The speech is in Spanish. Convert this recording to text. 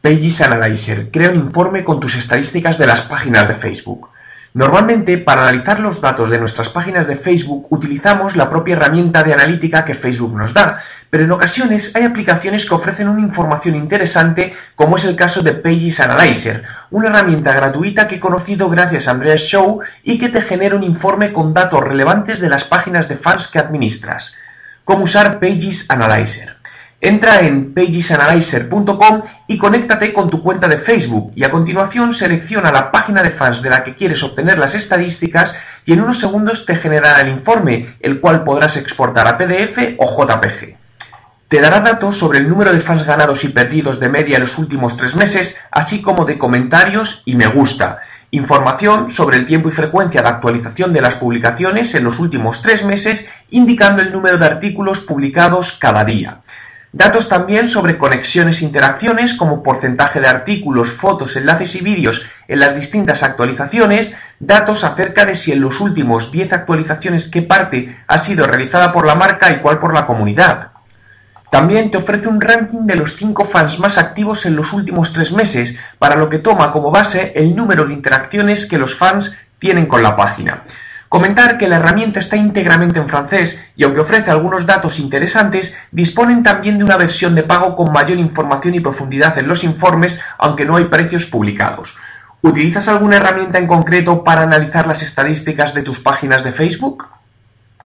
Pages Analyzer crea un informe con tus estadísticas de las páginas de Facebook. Normalmente, para analizar los datos de nuestras páginas de Facebook utilizamos la propia herramienta de analítica que Facebook nos da, pero en ocasiones hay aplicaciones que ofrecen una información interesante como es el caso de Pages Analyzer, una herramienta gratuita que he conocido gracias a Andreas Show y que te genera un informe con datos relevantes de las páginas de fans que administras. ¿Cómo usar Pages Analyzer? Entra en pagesanalyzer.com y conéctate con tu cuenta de Facebook y a continuación selecciona la página de fans de la que quieres obtener las estadísticas y en unos segundos te generará el informe, el cual podrás exportar a PDF o JPG. Te dará datos sobre el número de fans ganados y perdidos de media en los últimos tres meses, así como de comentarios y me gusta. Información sobre el tiempo y frecuencia de actualización de las publicaciones en los últimos tres meses, indicando el número de artículos publicados cada día. Datos también sobre conexiones e interacciones como porcentaje de artículos, fotos, enlaces y vídeos en las distintas actualizaciones, datos acerca de si en los últimos 10 actualizaciones qué parte ha sido realizada por la marca y cuál por la comunidad. También te ofrece un ranking de los 5 fans más activos en los últimos 3 meses, para lo que toma como base el número de interacciones que los fans tienen con la página. Comentar que la herramienta está íntegramente en francés y aunque ofrece algunos datos interesantes, disponen también de una versión de pago con mayor información y profundidad en los informes, aunque no hay precios publicados. ¿Utilizas alguna herramienta en concreto para analizar las estadísticas de tus páginas de Facebook?